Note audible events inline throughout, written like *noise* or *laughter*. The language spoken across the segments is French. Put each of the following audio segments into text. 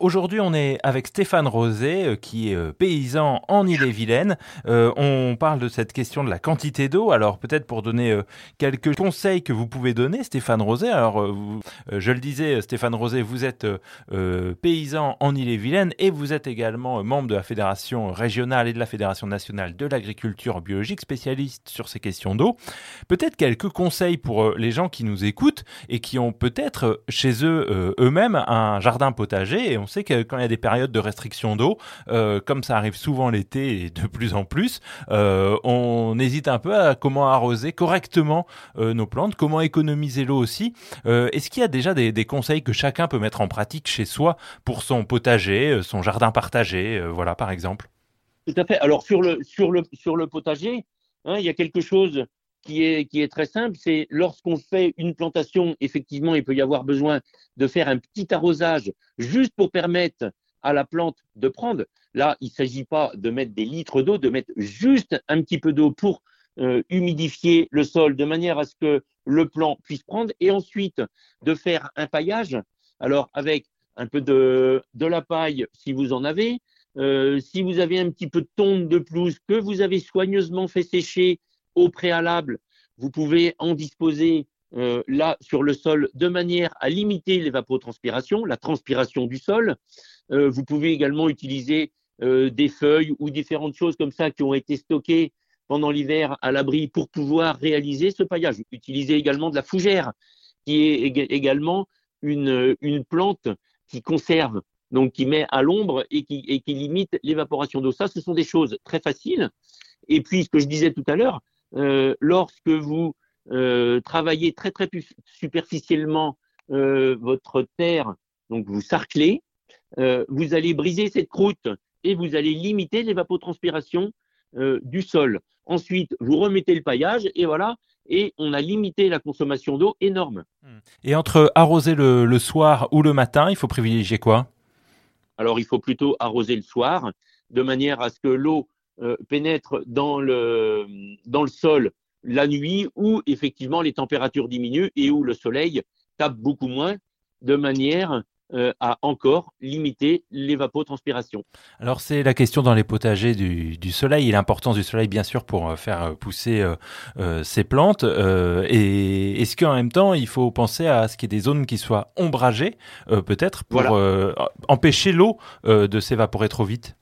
Aujourd'hui, on est avec Stéphane Rosé, euh, qui est euh, paysan en Ille-et-Vilaine. Euh, on parle de cette question de la quantité d'eau. Alors, peut-être pour donner quelques conseils que vous pouvez donner, Stéphane Rosé. Alors, je le disais, Stéphane Rosé, vous êtes paysan en Ille-et-Vilaine et vous êtes également membre de la Fédération régionale et de la Fédération nationale de l'agriculture biologique, spécialiste sur ces questions d'eau. Peut-être quelques conseils pour les gens qui nous écoutent et qui ont peut-être chez eux eux-mêmes un jardin potager et sait que quand il y a des périodes de restriction d'eau, euh, comme ça arrive souvent l'été et de *laughs* plus en plus, euh, on hésite un peu à comment arroser correctement euh, nos plantes, comment économiser l'eau aussi. Est-ce qu'il y a déjà des, conseils que chacun peut mettre en pratique chez soi pour son potager, son jardin partagé, voilà par exemple? Tout à fait. Alors sur le sur le sur le potager, hein, il y a quelque chose qui est, qui est très simple, c'est lorsqu'on fait une plantation, effectivement, il peut y avoir besoin de faire un petit arrosage juste pour permettre à la plante de prendre. Là, il ne s'agit pas de mettre des litres d'eau, de mettre juste un petit peu d'eau pour euh, humidifier le sol de manière à ce que le plant puisse prendre et ensuite de faire un paillage. Alors, avec un peu de, de la paille, si vous en avez, euh, si vous avez un petit peu de tonde de pelouse que vous avez soigneusement fait sécher au préalable, vous pouvez en disposer euh, là sur le sol de manière à limiter l'évapotranspiration, la transpiration du sol. Euh, vous pouvez également utiliser euh, des feuilles ou différentes choses comme ça qui ont été stockées pendant l'hiver à l'abri pour pouvoir réaliser ce paillage. Utilisez également de la fougère, qui est également une, plante qui conserve, donc qui met à l'ombre et qui, et qui limite l'évaporation d'eau. Ça, ce sont des choses très faciles. Et puis, ce que je disais tout à l'heure, lorsque vous euh, travaillez très très superficiellement euh, votre terre, donc vous sarclez, vous allez briser cette croûte et vous allez limiter l'évapotranspiration du sol. Ensuite, vous remettez le paillage et voilà, et on a limité la consommation d'eau énorme. Et entre arroser le, le, soir ou le matin, il faut privilégier quoi? Alors, il faut plutôt arroser le soir, de manière à ce que l'eau euh, pénètre dans le, dans le sol la nuit où effectivement les températures diminuent et où le soleil tape beaucoup moins de manière euh, à encore limiter l'évapotranspiration. Alors c'est la question dans les potagers du, du soleil et l'importance du soleil bien sûr pour euh, faire pousser ces plantes. et est-ce qu'en même temps il faut penser à ce qu'il y ait des zones qui soient ombragées peut-être pour empêcher l'eau de s'évaporer trop vite?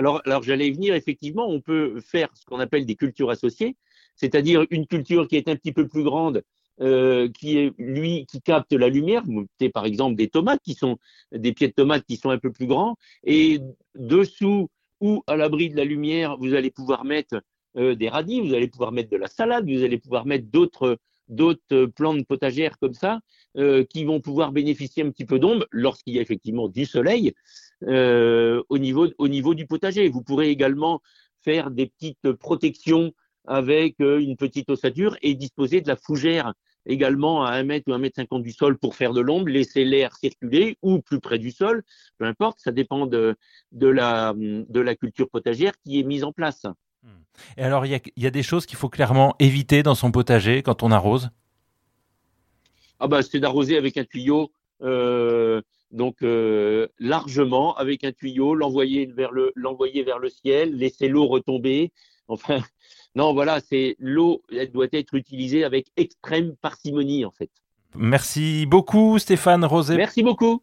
Alors, j'allais y venir, effectivement, on peut faire ce qu'on appelle des cultures associées, c'est-à-dire une culture qui est un petit peu plus grande, euh, qui est qui capte la lumière. Vous par exemple des tomates qui sont des pieds de tomates qui sont un peu plus grands, et dessous ou à l'abri de la lumière, vous allez pouvoir mettre euh, des radis, vous allez pouvoir mettre de la salade, vous allez pouvoir mettre d'autres d'autres plantes potagères comme ça, euh, qui vont pouvoir bénéficier un petit peu d'ombre lorsqu'il y a effectivement du soleil euh, au, niveau, au niveau du potager. Vous pourrez également faire des petites protections avec euh, une petite ossature et disposer de la fougère également à 1 mètre ou 1 mètre 50 du sol pour faire de l'ombre, laisser l'air circuler ou plus près du sol, peu importe, ça dépend de la culture potagère qui est mise en place. Hmm. Et alors, il y a, des choses qu'il faut clairement éviter dans son potager quand on arrose? Ah bah, C'est d'arroser avec un tuyau, euh, donc euh, largement avec un tuyau, l'envoyer vers le, l'envoyer vers le ciel, laisser l'eau retomber. Enfin, *laughs* non, voilà, c'est l'eau, elle doit être utilisée avec extrême parcimonie en fait. Merci beaucoup Stéphane Rosé. Merci beaucoup.